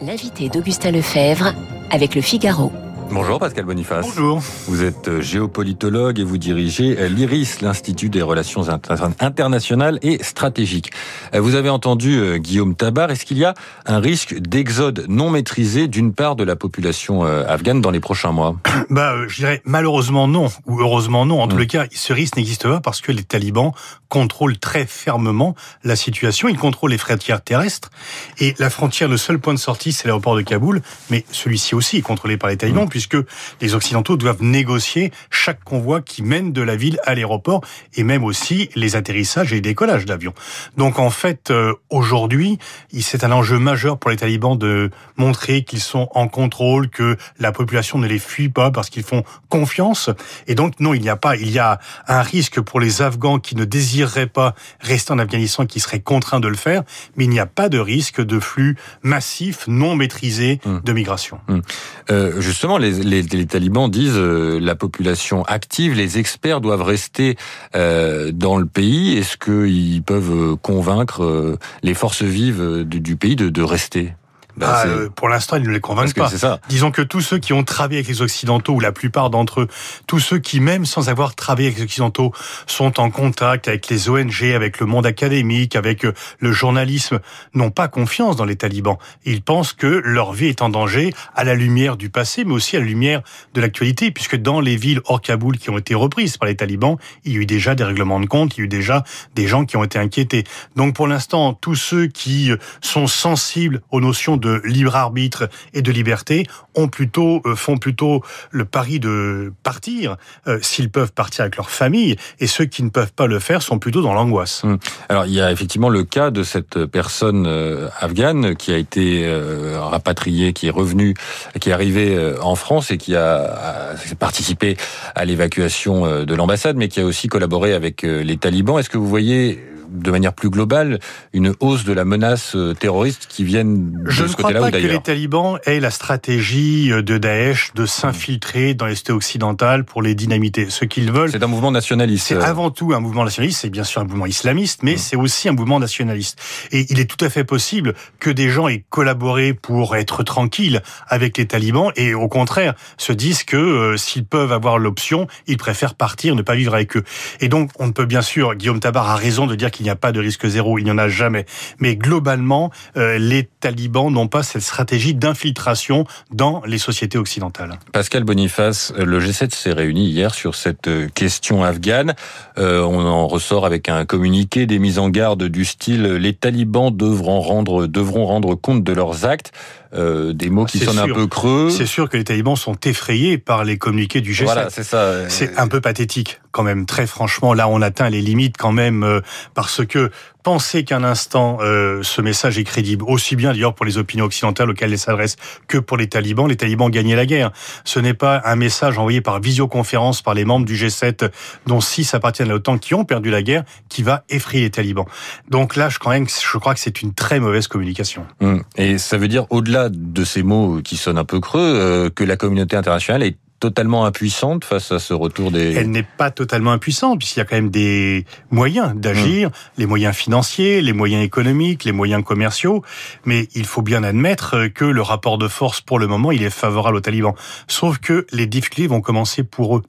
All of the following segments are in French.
L'invité d'Augustin Lefebvre avec le Figaro. Bonjour Pascal Boniface. Bonjour. Vous êtes euh, géopolitologue et vous dirigez euh, l'IRIS, l'Institut des relations internationales et stratégiques. Euh, vous avez entendu Guillaume Tabar. Est-ce qu'il y a un risque d'exode non maîtrisé d'une part de la population afghane dans les prochains mois? Bah, je dirais malheureusement non, ou heureusement non. En tous hmm. les cas, ce risque n'existe pas parce que les talibans contrôlent très fermement la situation. Ils contrôlent les frontières terrestres et la frontière, le seul point de sortie, c'est l'aéroport de Kaboul, mais celui-ci aussi est contrôlé par les talibans. Hmm puisque les Occidentaux doivent négocier chaque convoi qui mène de la ville à l'aéroport et même aussi les atterrissages et les décollages d'avions. Donc en fait, euh, aujourd'hui, c'est un enjeu majeur pour les talibans de montrer qu'ils sont en contrôle, que la population ne les fuit pas parce qu'ils font confiance. Et donc non, il n'y a pas, il y a un risque pour les Afghans qui ne désireraient pas rester en Afghanistan, qui seraient contraints de le faire, mais il n'y a pas de risque de flux massif, non maîtrisé hum. de migration. Hum. Euh, justement, les les, talibans disent euh, la population active, les experts doivent rester euh, dans le pays. Est-ce qu'ils peuvent euh, convaincre les forces vives du, pays de rester? Bah, ah, euh, pour l'instant, ils ne les convainquent pas. Ça. Disons que tous ceux qui ont travaillé avec les Occidentaux, ou la plupart d'entre eux, tous ceux qui, même sans avoir travaillé avec les Occidentaux, sont en contact avec les ONG, avec le monde académique, avec euh, le journalisme, n'ont pas confiance dans les talibans. Ils pensent que leur vie est en danger à la lumière du passé, mais aussi à la lumière de l'actualité, puisque dans les villes hors Kaboul qui ont été reprises par les talibans, il y a eu déjà des règlements de compte, il y a eu déjà des gens qui ont été inquiétés. Donc pour l'instant, tous ceux qui euh, sont sensibles aux notions de libre arbitre et de liberté ont plutôt euh, font plutôt le pari de partir euh, s'ils peuvent partir avec leur famille et ceux qui ne peuvent pas le faire sont plutôt dans l'angoisse. Hum. Alors il y a effectivement le cas de cette personne euh, afghane qui a été rapatriée, qui est revenue, qui est arrivée en France et qui a participé à l'évacuation de l'ambassade, mais qui a aussi collaboré avec les talibans. Est-ce que vous voyez de manière plus globale une hausse de la menace euh, terroriste qui viennent de Je ce côté-là ou d'ailleurs Je ne crois pas que les talibans aient la stratégie euh, de Daesh de s'infiltrer dans les cités occidentales pour les dynamiter. Ce qu'ils veulent... C'est un mouvement nationaliste. C'est avant tout un mouvement nationaliste, c'est bien sûr un mouvement islamiste, mais mmh. c'est aussi un mouvement nationaliste. Et il est tout à fait possible que des gens aient collaboré pour être tranquilles avec les talibans et au contraire se disent que euh, s'ils peuvent avoir l'option, ils préfèrent partir, ne pas vivre avec eux. Et donc on ne peut bien sûr, Guillaume Tabar a raison de dire qu'il n'y a pas de risque zéro, il n'y en a jamais. Mais globalement, euh, les talibans n'ont pas cette stratégie d'infiltration dans les sociétés occidentales. Pascal Boniface, le G7 s'est réuni hier sur cette euh, question afghane. Euh, on en ressort avec un communiqué des mises en garde du style les talibans devront rendre, devront rendre compte de leurs actes. Euh, des mots qui sonnent un peu creux. C'est sûr que les talibans sont effrayés par les communiqués du G7. Voilà, c'est ça. C'est un peu pathétique quand même. Très franchement, là, on atteint les limites quand même euh, parce que penser qu'un instant euh, ce message est crédible, aussi bien d'ailleurs pour les opinions occidentales auxquelles il s'adresse que pour les talibans. Les talibans gagné la guerre. Ce n'est pas un message envoyé par visioconférence par les membres du G7, dont six appartiennent à l'OTAN, qui ont perdu la guerre, qui va effrayer les talibans. Donc là, je, quand même, je crois que c'est une très mauvaise communication. Hum. Et ça veut dire, au-delà de ces mots qui sonnent un peu creux, euh, que la communauté internationale est totalement impuissante face à ce retour des... Elle n'est pas totalement impuissante, puisqu'il y a quand même des moyens d'agir, mmh. les moyens financiers, les moyens économiques, les moyens commerciaux, mais il faut bien admettre que le rapport de force, pour le moment, il est favorable aux talibans. Sauf que les difficultés vont commencer pour eux.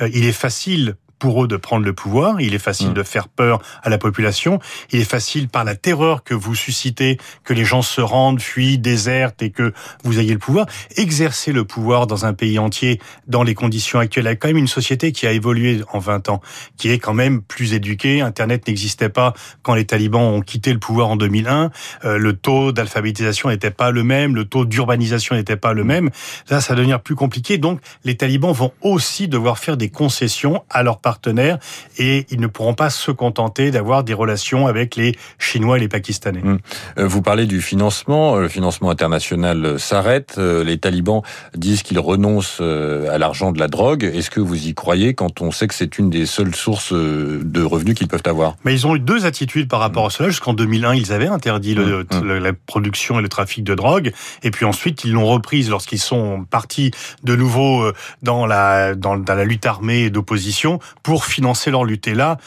Euh, il est facile pour eux de prendre le pouvoir. Il est facile mm. de faire peur à la population. Il est facile par la terreur que vous suscitez, que les gens se rendent, fuient, désertent et que vous ayez le pouvoir. Exercer le pouvoir dans un pays entier dans les conditions actuelles. Il y a quand même une société qui a évolué en 20 ans, qui est quand même plus éduquée. Internet n'existait pas quand les talibans ont quitté le pouvoir en 2001. Euh, le taux d'alphabétisation n'était pas le même, le taux d'urbanisation n'était pas le même. Là, ça va devenir plus compliqué. Donc, les talibans vont aussi devoir faire des concessions à leurs partenaires partenaires et ils ne pourront pas se contenter d'avoir des relations avec les Chinois et les Pakistanais. Hum. Euh, vous parlez du financement, le financement international s'arrête, euh, les talibans disent qu'ils renoncent euh, à l'argent de la drogue. Est-ce que vous y croyez quand on sait que c'est une des seules sources de revenus qu'ils peuvent avoir? Mais ils ont eu deux attitudes par rapport à cela. Jusqu'en 2001, ils avaient interdit hum. la production et le trafic de drogue, et puis ensuite ils l'ont reprise lorsqu'ils sont partis de nouveau dans la dans, dans la lutte armée d'opposition pour financer leur lutte. Et là,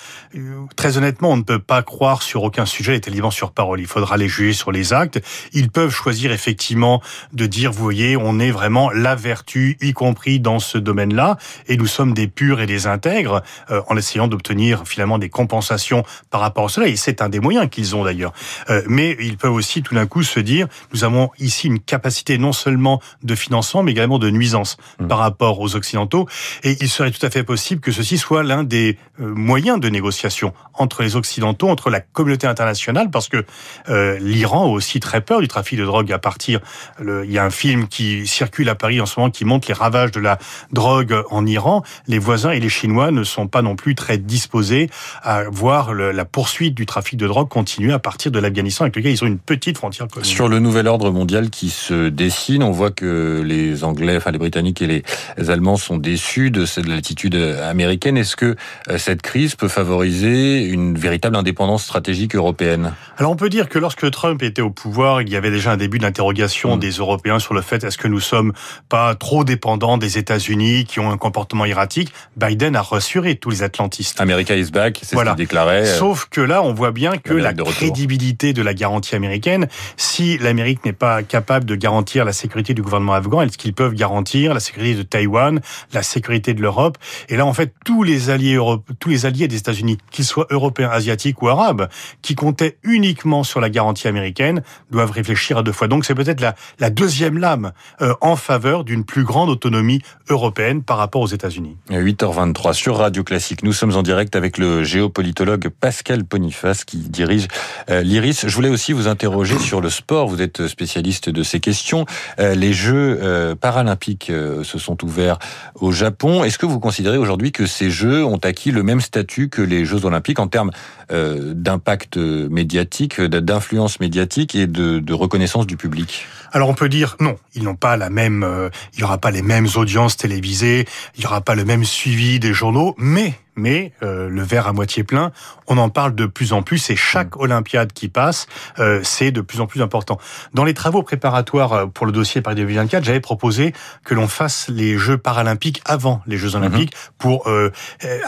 très honnêtement, on ne peut pas croire sur aucun sujet les talibans sur parole. Il faudra les juger sur les actes. Ils peuvent choisir effectivement de dire, vous voyez, on est vraiment la vertu, y compris dans ce domaine-là, et nous sommes des purs et des intègres, euh, en essayant d'obtenir finalement des compensations par rapport à cela. Et c'est un des moyens qu'ils ont d'ailleurs. Euh, mais ils peuvent aussi tout d'un coup se dire, nous avons ici une capacité non seulement de financement, mais également de nuisance mmh. par rapport aux Occidentaux. Et il serait tout à fait possible que ceci soit l'un des euh, moyens de négociation entre les Occidentaux, entre la communauté internationale, parce que euh, l'Iran a aussi très peur du trafic de drogue à partir. Le, il y a un film qui circule à Paris en ce moment qui montre les ravages de la drogue en Iran. Les voisins et les Chinois ne sont pas non plus très disposés à voir la poursuite du trafic de drogue continuer à partir de l'Afghanistan, avec lequel ils ont une petite frontière commune. Sur le nouvel ordre mondial qui se dessine, on voit que les Anglais, enfin les Britanniques et les Allemands sont déçus de cette l'attitude américaine. Est-ce que euh, cette crise peut favoriser une véritable indépendance stratégique européenne Alors on peut dire que lorsque Trump était au pouvoir, il y avait déjà un début d'interrogation mm. des Européens sur le fait est-ce que nous sommes pas trop dépendants des États-Unis qui ont un comportement erratique? Biden a rassuré tous les atlantistes. America is back, c'est voilà. ce qu'il déclarait. Euh, Sauf que là, on voit bien que la, crédibilité de la garantie américaine, si l'Amérique n'est pas capable de garantir la sécurité du gouvernement afghan, est-ce qu'ils peuvent garantir la sécurité de Taïwan, la sécurité de l'Europe? Et là, en fait, tous les alliés tous les alliés des États-Unis, qu'ils soient européens, asiatiques ou arabes, qui comptaient uniquement sur la garantie américaine, doivent réfléchir à deux fois. Donc c'est peut-être la, la, deuxième lame euh, en faveur d'une plus grande autonomie européenne par rapport aux États-Unis. 8h23 sur Radio Classique. Nous sommes en direct avec le géopolitologue Pascal Poniface qui dirige euh, l'IRIS. Je voulais aussi vous interroger sur le sport. Vous êtes spécialiste de ces questions. Euh, les Jeux paralympiques se sont ouverts au Japon. Est-ce que vous considérez aujourd'hui que ces Jeux ont acquis le même statut que les Jeux olympiques en termes euh, d'impact médiatique, d'influence médiatique et de, reconnaissance du public. Alors on peut dire non, ils n'ont pas la même, euh, il y aura pas les mêmes audiences télévisées, il y aura pas le même suivi des journaux, mais mais euh, le verre à moitié plein, on en parle de plus en plus et chaque mm. Olympiade qui passe, euh, c'est de plus en plus important. Dans les travaux préparatoires euh, pour le dossier Paris 2024, j'avais proposé que l'on fasse les Jeux paralympiques avant les Jeux olympiques mm-hmm. pour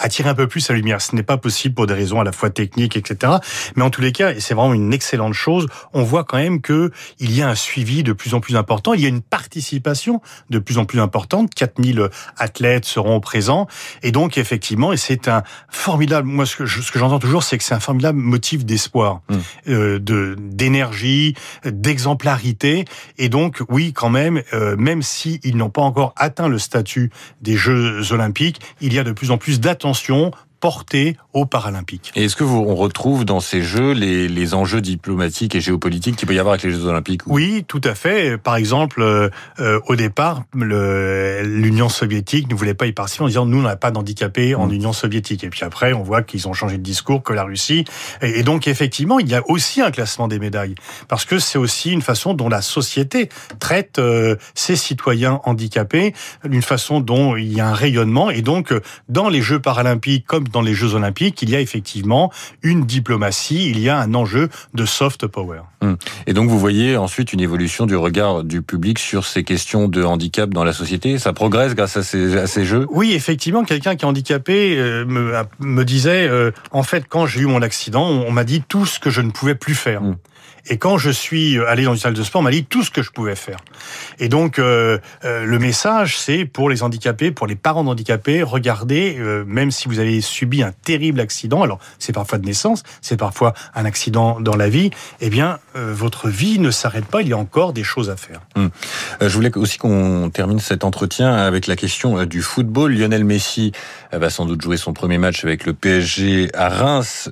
attirer un peu plus la lumière. Ce n'est pas possible pour des raisons à la fois techniques, etc. Mais en tous les cas, et c'est vraiment une excellente chose, on voit quand même que il y a un suivi de plus en plus important. Il y a une participation de plus en plus importante. 4000 athlètes seront présents et donc effectivement, et c'est c'est un formidable. Moi, ce que, ce que j'entends toujours, c'est que c'est un formidable motif d'espoir, mm. euh, de d'énergie, d'exemplarité. Et donc, oui, quand même, euh, même si ils n'ont pas encore atteint le statut des Jeux Olympiques, il y a de plus en plus d'attention portée aux Paralympiques. Et est-ce que vous on retrouve dans ces Jeux les, les enjeux diplomatiques et géopolitiques qu'il peut y avoir avec les Jeux Olympiques Oui, tout à fait. Par exemple, euh, euh, au départ, l'Union soviétique ne voulait pas y participer en disant nous on n'a pas d'handicapés en mm. Union soviétique. Et puis après, on voit qu'ils ont changé de discours que la Russie. Et, donc effectivement, il y a aussi un classement des médailles parce que c'est aussi une façon dont la société traite euh, ses citoyens handicapés, une façon dont il y a un rayonnement. Et donc dans les Jeux paralympiques comme dans les Jeux olympiques, il y a effectivement une diplomatie, il y a un enjeu de soft power. Hum. Et donc vous voyez ensuite une évolution du regard du public sur ces questions de handicap dans la société Ça progresse grâce à ces, à ces jeux? Oui, effectivement, quelqu'un qui est handicapé euh, me, me, disait, euh, en fait, quand j'ai eu mon accident, on, m'a dit tout ce que je ne pouvais plus faire. Hum. Et quand je suis allé dans une salle de sport, on m'a dit tout ce que je pouvais faire. Et donc, euh, euh, le message, c'est pour les handicapés, pour les parents handicapés, regardez, euh, même si vous avez subi un terrible accident, alors c'est parfois de naissance, c'est parfois un accident dans la vie, eh bien, votre vie ne s'arrête pas, il y a encore des choses à faire. Hum. je voulais aussi qu'on termine cet entretien avec la question du football. Lionel Messi va sans doute jouer son premier match avec le PSG à Reims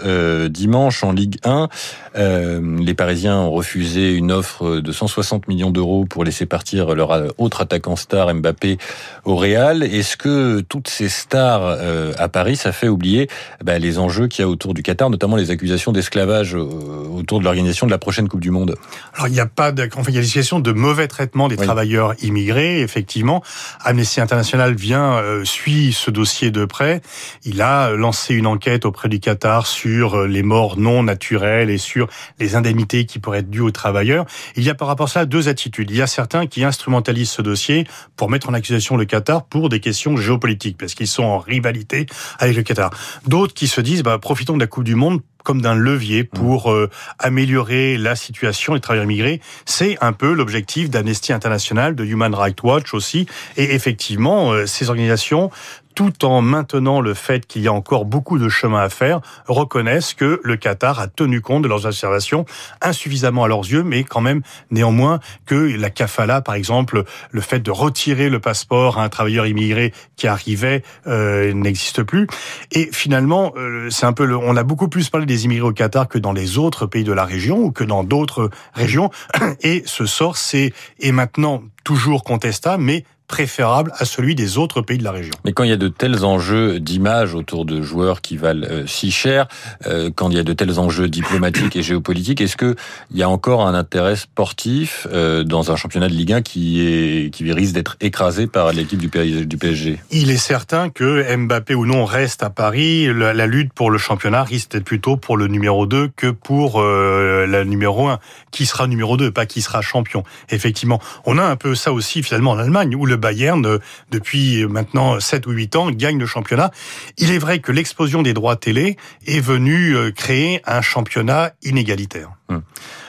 dimanche en Ligue 1. les Parisiens ont refusé une offre de 160 millions d'euros pour laisser partir leur autre attaquant star Mbappé au Real. Est-ce que toutes ces stars euh, à Paris, ça fait oublier bah, les enjeux qu'il y a autour du Qatar, notamment les accusations d'esclavage euh, autour de l'organisation de la prochaine Coupe du Monde Alors il n'y a pas, de, enfin, il y a des situations de mauvais traitement des travailleurs immigrés. Effectivement, Amnesty International vient euh, suit ce dossier de près. Il a lancé une enquête auprès du Qatar sur les morts non naturelles et sur les indemnités qui pourrait être due aux travailleurs. Il y a par rapport à ça deux attitudes. Il y a certains qui instrumentalisent ce dossier pour mettre en accusation le Qatar pour des questions géopolitiques, parce qu'ils sont en rivalité avec le Qatar. D'autres qui se disent, bah, profitons de la Coupe du Monde comme d'un levier pour euh, améliorer la situation des travailleurs immigrés. C'est un peu l'objectif d'Amnesty International, de Human Rights Watch aussi. Et effectivement, euh, ces organisations tout en maintenant le fait qu'il y a encore beaucoup de chemin à faire, reconnaissent que le Qatar a tenu compte de leurs observations, insuffisamment à leurs yeux, mais quand même néanmoins que la kafala, par exemple, le fait de retirer le passeport à un travailleur immigré qui arrivait euh, n'existe plus. Et finalement, euh, c'est un peu, le, on a beaucoup plus parlé des immigrés au Qatar que dans les autres pays de la région ou que dans d'autres régions. Et ce sort, c'est et maintenant toujours contestable, mais préférable à celui des autres pays de la région. Mais quand il y a de tels enjeux d'image autour de joueurs qui valent euh, si cher, euh, quand il y a de tels enjeux diplomatiques et géopolitiques, est-ce que il y a encore un intérêt sportif euh, dans un championnat de Ligue 1 qui est qui risque d'être écrasé par l'équipe du, PSG Il est certain que Mbappé ou non reste à Paris. La, la lutte pour le championnat risque d'être plutôt pour le numéro 2 que pour la numéro 1. Qui sera numéro 2, pas qui sera champion. Effectivement, on a un peu ça aussi finalement en Allemagne où le Bayern, euh, depuis maintenant 7 ou 8 ans, gagne le championnat. Il est vrai que l'explosion des droits télé est venue euh, créer un championnat inégalitaire. Hum.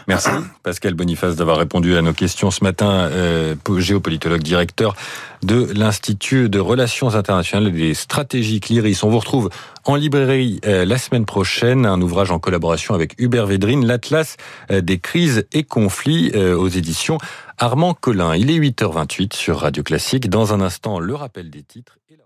Merci Pascal Boniface d'avoir répondu à nos questions ce matin, euh, géopolitologue directeur de l'Institut de Relations internationales et des stratégies Cliris. On vous retrouve en librairie euh, la semaine prochaine, un ouvrage en collaboration avec Hubert Védrine, l'Atlas euh, des crises et conflits euh, aux éditions Armand Collin. Il est 8h28 sur Radio Classique. Dans un instant, le rappel des titres. Et la...